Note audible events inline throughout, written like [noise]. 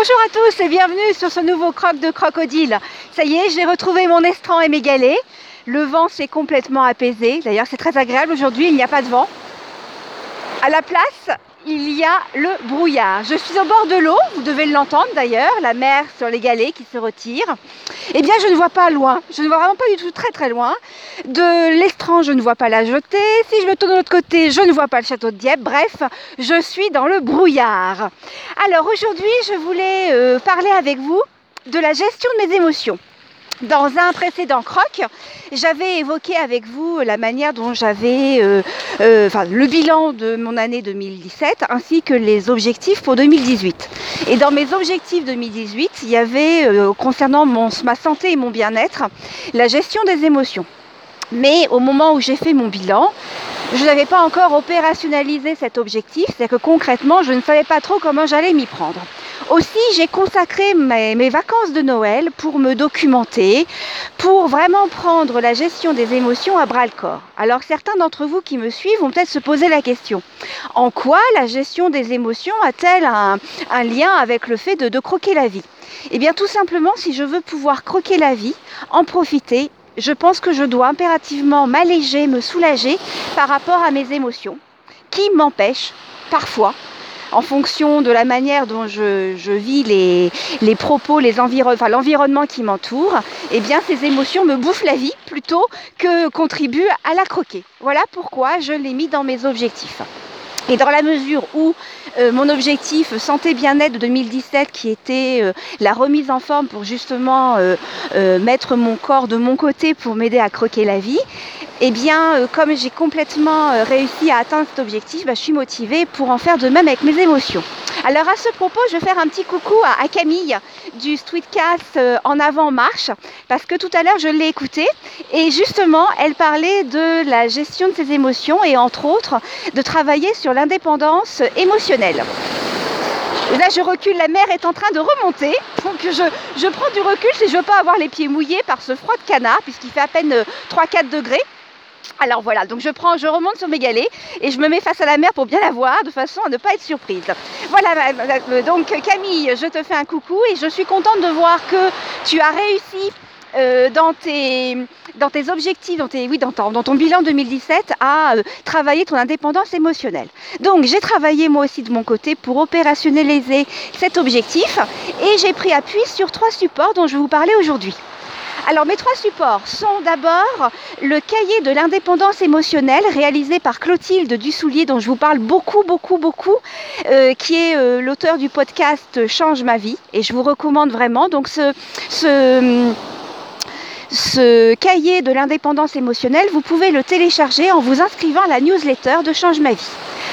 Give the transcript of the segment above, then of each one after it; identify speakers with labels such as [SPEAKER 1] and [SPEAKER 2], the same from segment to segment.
[SPEAKER 1] Bonjour à tous et bienvenue sur ce nouveau croc de crocodile. Ça y est, j'ai retrouvé mon estran et mes galets. Le vent s'est complètement apaisé. D'ailleurs, c'est très agréable aujourd'hui, il n'y a pas de vent. À la place, il y a le brouillard. Je suis au bord de l'eau, vous devez l'entendre d'ailleurs, la mer sur les galets qui se retire. Eh bien, je ne vois pas loin, je ne vois vraiment pas du tout très très loin. De l'estran, je ne vois pas la jetée. Si je me tourne de l'autre côté, je ne vois pas le château de Dieppe. Bref, je suis dans le brouillard. Alors aujourd'hui, je voulais euh, parler avec vous de la gestion de mes émotions. Dans un précédent croc, j'avais évoqué avec vous la manière dont j'avais, euh, euh, le bilan de mon année 2017 ainsi que les objectifs pour 2018. Et dans mes objectifs 2018, il y avait, euh, concernant ma santé et mon bien-être, la gestion des émotions. Mais au moment où j'ai fait mon bilan, je n'avais pas encore opérationnalisé cet objectif, c'est-à-dire que concrètement, je ne savais pas trop comment j'allais m'y prendre. Aussi, j'ai consacré mes, vacances de Noël pour me documenter, pour vraiment prendre la gestion des émotions à bras le corps. Alors certains d'entre vous qui me suivent vont peut-être se poser la question. En quoi la gestion des émotions a-t-elle un, lien avec le fait de, de croquer la vie? Eh bien tout simplement, si je veux pouvoir croquer la vie, en profiter, je pense que je dois impérativement m'alléger, me soulager par rapport à mes émotions, qui m'empêchent parfois en fonction de la manière dont je, vis les, propos, les l'environnement qui m'entoure, eh bien ces émotions me bouffent la vie plutôt que contribuent à la croquer. Voilà pourquoi je l'ai mis dans mes objectifs. Et dans la mesure où euh, mon objectif santé bien-être de 2017, qui était euh, la remise en forme pour justement euh, mettre mon corps de mon côté pour m'aider à croquer la vie, eh bien, euh, comme j'ai complètement euh, réussi à atteindre cet objectif, bah, je suis motivée pour en faire de même avec mes émotions. Alors à ce propos, je vais faire un petit coucou à, Camille du Streetcast euh, En avant marche, parce que tout à l'heure je l'ai écoutée et justement elle parlait de la gestion de ses émotions et entre autres de travailler sur l'indépendance émotionnelle. là, je recule, la mer est en train de remonter. Donc, je, je prends du recul si je veux pas avoir les pieds mouillés par ce froid de canard, puisqu'il fait à peine 3-4 degrés. Alors voilà, donc je prends, je remonte sur mes galets et je me mets face à la mer pour bien la voir, de façon à ne pas être surprise. Voilà, donc Camille, je te fais un coucou et je suis contente de voir que tu as réussi euh, dans, tes, dans tes objectifs, dans, tes, oui, dans, ton, dans ton bilan 2017, à euh, travailler ton indépendance émotionnelle. Donc j'ai travaillé moi aussi de mon côté pour opérationnaliser cet objectif et j'ai pris appui sur trois supports dont je vais vous parler aujourd'hui. Alors mes trois supports sont d'abord le cahier de l'indépendance émotionnelle réalisé par Clotilde Dussoulier dont je vous parle beaucoup beaucoup beaucoup euh, qui est euh, l'auteur du podcast Change ma vie et je vous recommande vraiment donc ce, ce ce cahier de l'indépendance émotionnelle, vous pouvez le télécharger en vous inscrivant à la newsletter de Change ma vie.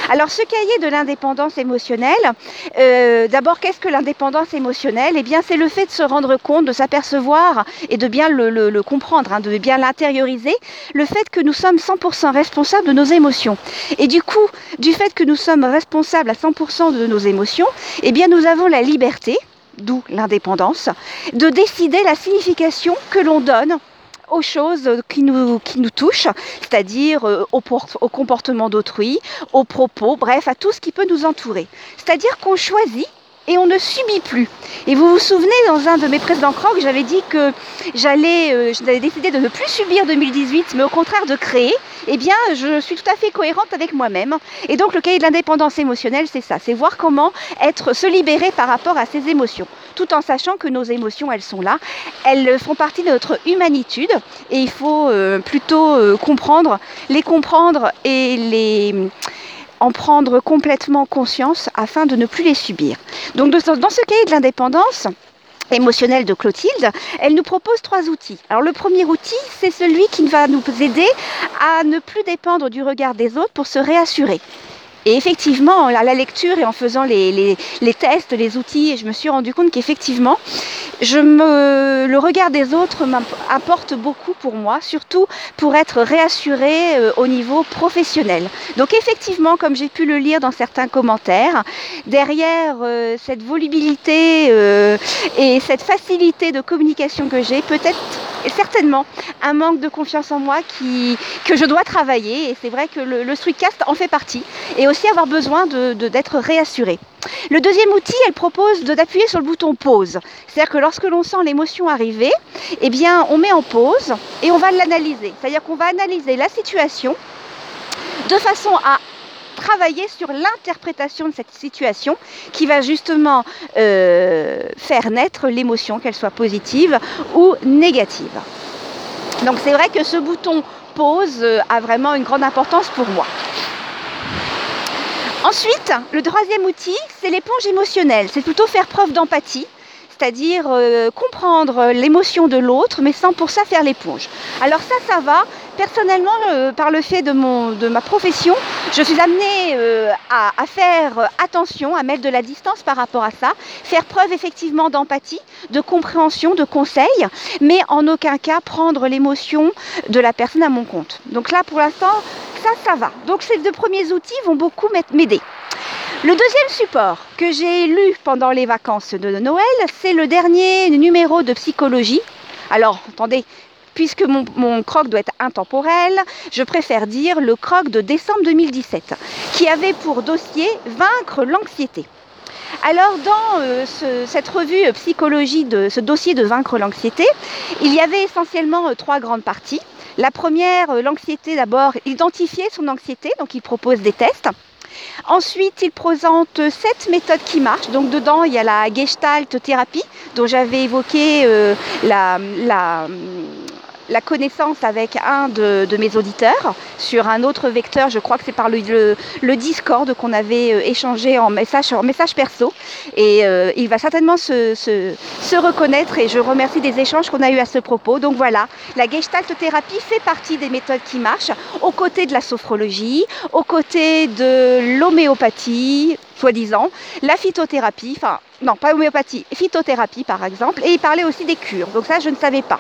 [SPEAKER 1] Alors ce cahier de l'indépendance émotionnelle, euh, d'abord qu'est-ce que l'indépendance émotionnelle? Eh bien c'est le fait de se rendre compte, de s'apercevoir et de bien le, comprendre, hein, de bien l'intérioriser, le fait que nous sommes 100% responsables de nos émotions. Et du coup, du fait que nous sommes responsables à 100% de nos émotions, eh bien nous avons la liberté, d'où l'indépendance, de décider la signification que l'on donne aux choses qui nous, qui nous touchent, c'est-à-dire euh, au, au comportement d'autrui, aux propos, bref, à tout ce qui peut nous entourer. C'est-à-dire qu'on choisit et on ne subit plus. Et vous vous souvenez, dans un de mes précédents crocs, j'avais dit que j'allais, euh, j'avais décidé de ne plus subir 2018, mais au contraire de créer. Eh bien, je suis tout à fait cohérente avec moi-même. Et donc, le cahier de l'indépendance émotionnelle, c'est ça, c'est voir comment être, se libérer par rapport à ses émotions, tout en sachant que nos émotions, elles sont là, elles font partie de notre humanitude, et il faut euh, plutôt euh, comprendre, les comprendre et les en prendre complètement conscience afin de ne plus les subir. Donc dans ce cahier de l'indépendance, émotionnelle de Clotilde, elle nous propose trois outils. Alors le premier outil, c'est celui qui va nous aider à ne plus dépendre du regard des autres pour se réassurer. Et effectivement, à la lecture et en faisant les, tests, les outils, je me suis rendu compte qu'effectivement, je me, le regard des autres apporte beaucoup pour moi, surtout pour être réassurée euh, au niveau professionnel. Donc effectivement, comme j'ai pu le lire dans certains commentaires, derrière euh, cette volubilité euh, et cette facilité de communication que j'ai, peut-être certainement un manque de confiance en moi que je dois travailler. Et c'est vrai que le, streetcast en fait partie. Et aussi avoir besoin d'être réassuré. Le deuxième outil, elle propose d'appuyer sur le bouton pause. C'est-à-dire que lorsque l'on sent l'émotion arriver, eh bien, on met en pause et on va l'analyser. C'est-à-dire qu'on va analyser la situation de façon à travailler sur l'interprétation de cette situation qui va justement euh, faire naître l'émotion, qu'elle soit positive ou négative. Donc c'est vrai que ce bouton pause euh, a vraiment une grande importance pour moi. Ensuite, le troisième outil, c'est l'éponge émotionnelle. C'est plutôt faire preuve d'empathie c'est-à-dire euh, comprendre l'émotion de l'autre, mais sans pour ça faire l'éponge. Alors ça, ça va. Personnellement, par le fait de, mon, de ma profession, je suis amenée euh, à, à, faire attention, à mettre de la distance par rapport à ça, faire preuve effectivement d'empathie, de compréhension, de conseil, mais en aucun cas prendre l'émotion de la personne à mon compte. Donc là, pour l'instant, ça, ça va. Donc ces deux premiers outils vont beaucoup m'aider. Le deuxième support que j'ai lu pendant les vacances de Noël, c'est le dernier numéro de psychologie. Alors, attendez, puisque mon, croc doit être intemporel, je préfère dire le croc de décembre 2017, qui avait pour dossier Vaincre l'anxiété. Alors dans euh, cette revue psychologie de ce dossier de vaincre l'anxiété, il y avait essentiellement euh, trois grandes parties. La première, euh, l'anxiété d'abord, identifier son anxiété, donc il propose des tests. Ensuite, il présente sept méthodes qui marchent. Donc dedans, il y a la gestalt thérapie dont j'avais évoqué euh, la, la la connaissance avec un de, mes auditeurs sur un autre vecteur, je crois que c'est par le, Discord qu'on avait euh, échangé en message, en message perso. Et euh, il va certainement se, reconnaître et je remercie des échanges qu'on a eu à ce propos. Donc voilà, la gestalt thérapie fait partie des méthodes qui marchent, aux côtés de la sophrologie, aux côtés de l'homéopathie, soi-disant, la phytothérapie, enfin non pas homéopathie, phytothérapie par exemple, et il parlait aussi des cures. Donc ça, je ne savais pas.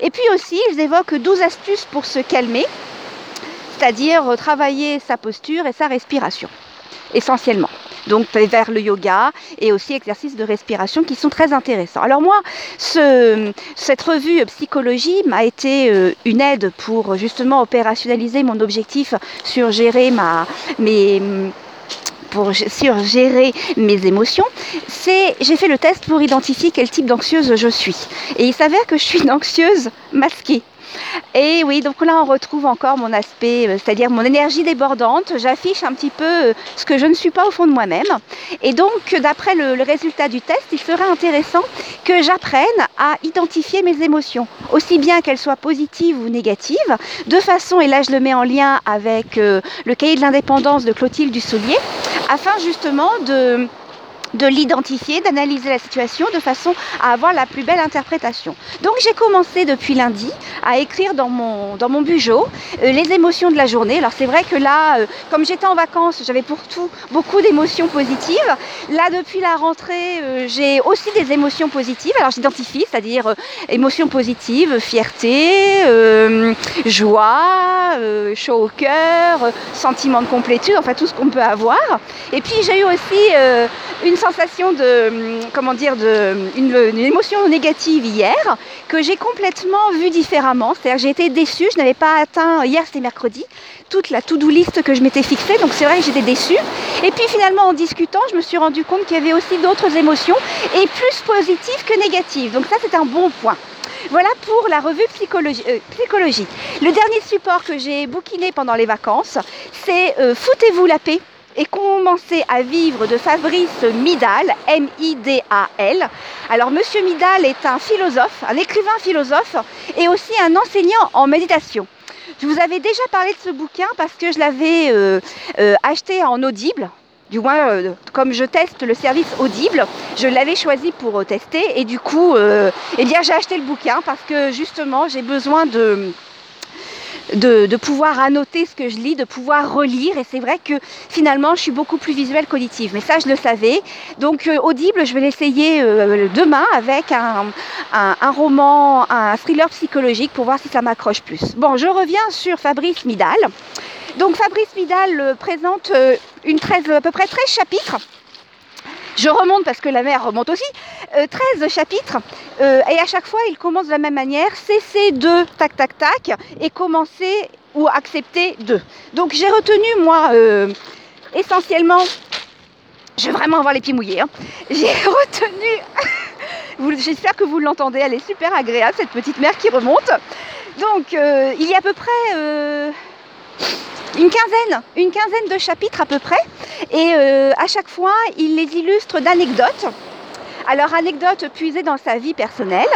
[SPEAKER 1] Et puis aussi, ils évoquent 12 astuces pour se calmer, c'est-à-dire travailler sa posture et sa respiration, essentiellement. Donc vers le yoga et aussi exercices de respiration qui sont très intéressants. Alors moi, cette revue psychologie m'a été euh, une aide pour justement opérationnaliser mon objectif sur gérer ma, mes pour gérer mes émotions, c'est j'ai fait le test pour identifier quel type d'anxieuse je suis. Et il s'avère que je suis une anxieuse masquée. Et oui, donc là on retrouve encore mon aspect, euh, c'est-à-dire mon énergie débordante. J'affiche un petit peu euh, ce que je ne suis pas au fond de moi-même. Et donc d'après le, le, résultat du test, il serait intéressant que j'apprenne à identifier mes émotions, aussi bien qu'elles soient positives ou négatives, de façon, et là je le mets en lien avec euh, le cahier de l'indépendance de Clotilde Dussolier, afin justement de de l'identifier, d'analyser la situation de façon à avoir la plus belle interprétation. Donc j'ai commencé depuis lundi à écrire dans mon, dans mon bugeot euh, les émotions de la journée. Alors c'est vrai que là, euh, comme j'étais en vacances, j'avais pour tout beaucoup d'émotions positives. Là, depuis la rentrée, euh, j'ai aussi des émotions positives. Alors j'identifie, c'est-à-dire émotions positives, fierté, joie, chaud au cœur, sentiment de complétude, enfin tout ce qu'on peut avoir. Et puis j'ai eu aussi une sensation de, hum, comment dire, de, une, émotion négative hier que j'ai complètement vue différemment. C'est-à-dire j'ai été déçue, je n'avais pas atteint, hier c'était mercredi, toute la to-do list que je m'étais fixée, donc c'est vrai que j'étais déçue. Et puis finalement en discutant, je me suis rendu compte qu'il y avait aussi d'autres émotions, et plus positives que négatives. Donc ça c'est un bon point. Voilà pour la revue psychologie. Euh. Le dernier support que j'ai bouquiné pendant les vacances, c'est euh, Foutez-vous la paix et commencer à vivre de Fabrice Midal, M-I-D-A-L. Alors, Monsieur Midal est un philosophe, un écrivain philosophe et aussi un enseignant en méditation. Je vous avais déjà parlé de ce bouquin parce que je l'avais euh, euh, acheté en audible. Du moins, euh, comme je teste le service audible, je l'avais choisi pour tester et du coup, eh bien, j'ai acheté le bouquin parce que justement, j'ai besoin de de, pouvoir annoter ce que je lis, de pouvoir relire. Et c'est vrai que finalement, je suis beaucoup plus visuelle qu'auditive. Mais ça, je le savais. Donc, euh, Audible, je vais l'essayer euh, demain avec un, roman, un thriller psychologique pour voir si ça m'accroche plus. Bon, je reviens sur Fabrice Midal. Donc, Fabrice Midal euh, présente une 13, à peu près 13 chapitres Je remonte parce que la mer remonte aussi. 13 chapitres. et à chaque fois, il commence de la même manière. Cesser de, tac, tac, tac, et commencer ou accepter de. Donc j'ai retenu, moi, essentiellement, je vais vraiment avoir les pieds mouillés. Hein. J'ai [laughs] retenu J'espère que vous l'entendez, elle est super agréable, cette petite mer qui remonte. Donc, euh, il y a à peu près euh, une quinzaine, une quinzaine de chapitres à peu près. Et euh, à chaque fois, il les illustre d'anecdotes. Alors, anecdotes puisées dans sa vie personnelle.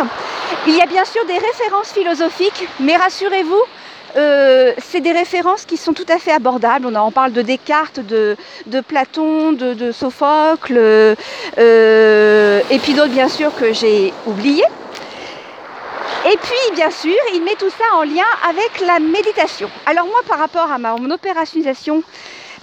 [SPEAKER 1] Il y a bien sûr des références philosophiques, mais rassurez-vous, euh, c'est des références qui sont tout à fait abordables. On en parle de Descartes, de, Platon, de, Sophocle, euh, et puis d'autres bien sûr que j'ai oubliés. Et puis, bien sûr, il met tout ça en lien avec la méditation. Alors moi, par rapport à mon opérationnalisation,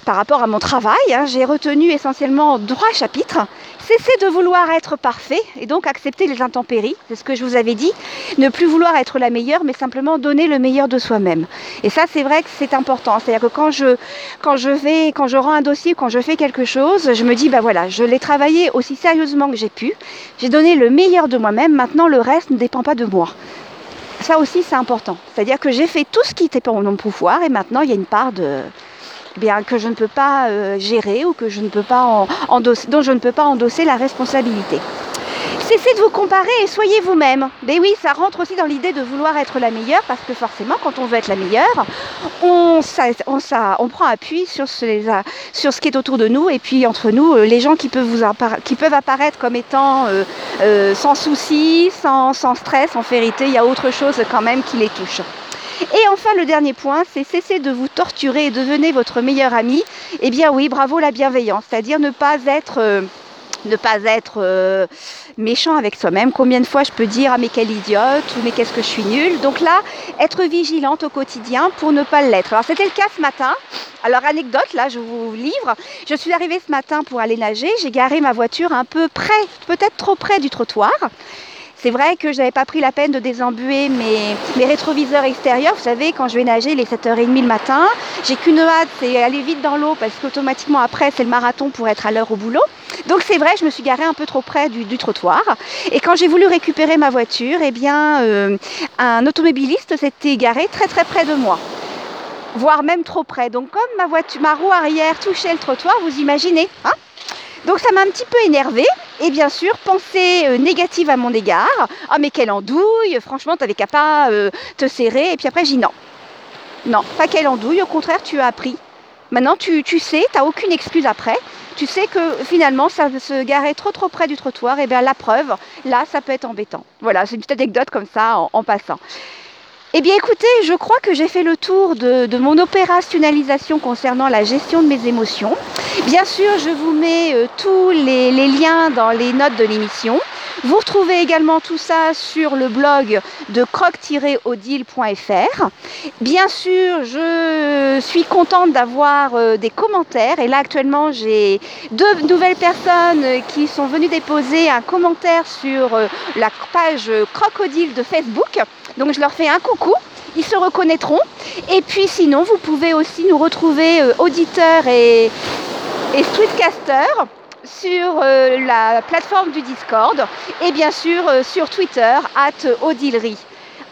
[SPEAKER 1] par rapport à mon travail, hein, j'ai retenu essentiellement trois chapitres. Cesser de vouloir être parfait et donc accepter les intempéries, c'est ce que je vous avais dit. Ne plus vouloir être la meilleure, mais simplement donner le meilleur de soi-même. Et ça, c'est vrai que c'est important. C'est-à-dire que quand je, quand je vais, quand je rends un dossier, quand je fais quelque chose, je me dis, bah voilà, je l'ai travaillé aussi sérieusement que j'ai pu. J'ai donné le meilleur de moi-même. Maintenant, le reste ne dépend pas de moi. Ça aussi, c'est important. C'est-à-dire que j'ai fait tout ce qui était en mon pouvoir et maintenant, il y a une part de que je ne peux pas euh, gérer ou que je ne peux pas endosser, dont je ne peux pas endosser la responsabilité. Cessez de vous comparer et soyez vous-même. Mais oui, ça rentre aussi dans l'idée de vouloir être la meilleure parce que forcément, quand on veut être la meilleure, on, on, on prend appui sur ce, sur ce qui est autour de nous et puis entre nous, euh, les gens qui peuvent, vous qui peuvent apparaître comme étant euh, sans souci, sans, sans stress, en vérité, il y a autre chose quand même qui les touche. Et enfin, le dernier point, c'est cesser de vous torturer et devenez votre meilleur ami. Eh bien oui, bravo la bienveillance, c'est-à-dire ne pas être... Euh, ne pas être euh, méchant avec soi-même. Combien de fois je peux dire ah mais quelle idiote ou mais qu'est-ce que je suis nulle. Donc là, être vigilante au quotidien pour ne pas l'être. Alors c'était le cas ce matin. Alors anecdote, là je vous livre. Je suis arrivée ce matin pour aller nager. J'ai garé ma voiture un peu près, peut-être trop près du trottoir. C'est vrai que je n'avais pas pris la peine de désembuer mes, rétroviseurs extérieurs. Vous savez, quand je vais nager, les 7h30 le matin, j'ai qu'une hâte, c'est aller vite dans l'eau parce qu'automatiquement après, c'est le marathon pour être à l'heure au boulot. Donc c'est vrai, je me suis garée un peu trop près du, trottoir. Et quand j'ai voulu récupérer ma voiture, eh bien, euh, un automobiliste s'était garé très très près de moi voire même trop près. Donc comme ma ma roue arrière touchait le trottoir, vous imaginez, hein? Donc ça m'a un petit peu énervée. Et bien sûr, pensée euh, négative à mon égard. Ah mais quelle andouille, franchement, t'avais qu'à pas euh, te serrer. Et puis après, j'ai dit non. Non, pas quelle andouille, au contraire, tu as appris. Maintenant, tu, tu sais, tu n'as aucune excuse après. Tu sais que finalement, ça se garer trop trop près du trottoir. Et bien la preuve, là, ça peut être embêtant. Voilà, c'est une petite anecdote comme ça en passant. Eh bien écoutez, je crois que j'ai fait le tour de, mon opérationnalisation concernant la gestion de mes émotions. Bien sûr, je vous mets euh, tous les, liens dans les notes de l'émission. Vous retrouvez également tout ça sur le blog de croc-odile.fr. Bien sûr, je suis contente d'avoir euh, des commentaires. Et là, actuellement, j'ai deux nouvelles personnes qui sont venues déposer un commentaire sur euh, la page Crocodile de Facebook. Donc je leur fais un coucou, ils se reconnaîtront. Et puis sinon, vous pouvez aussi nous retrouver euh, auditeurs et, et streetcasters sur euh, la plateforme du Discord et bien sûr euh, sur Twitter, at Odilery.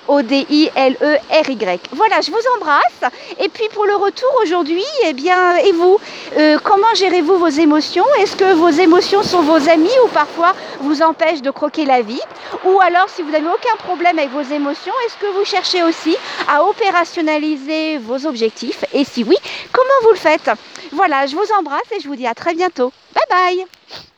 [SPEAKER 1] O-D-I-L-E-R-Y. Voilà, je vous embrasse. Et puis pour le retour aujourd'hui, eh bien, et vous euh, Comment gérez-vous vos émotions? Est-ce que vos émotions sont vos amis ou parfois vous empêchent de croquer la vie? Ou alors, si vous n'avez aucun problème avec vos émotions, est-ce que vous cherchez aussi à opérationnaliser vos objectifs? Et si oui, comment vous le faites? Voilà, je vous embrasse et je vous dis à très bientôt. Bye bye